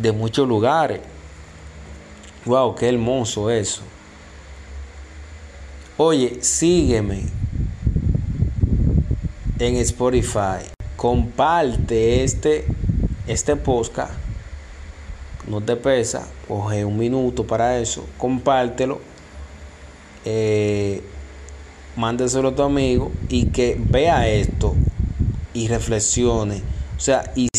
de muchos lugares. Wow, qué hermoso eso. Oye, sígueme en Spotify. Comparte este, este podcast. No te pesa. Coge un minuto para eso. Compártelo. Eh, mándeselo a tu amigo y que vea esto y reflexione o sea, y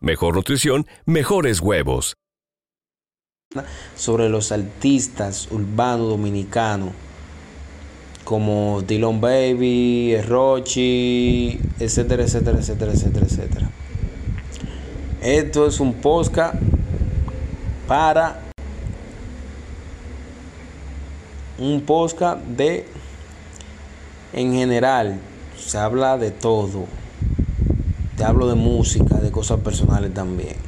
mejor nutrición, mejores huevos. Sobre los artistas urbanos dominicanos como Dylan Baby, Rochi, etcétera, etcétera, etcétera, etcétera, etcétera. Esto es un podcast para un podcast de en general se habla de todo te hablo de música, de cosas personales también.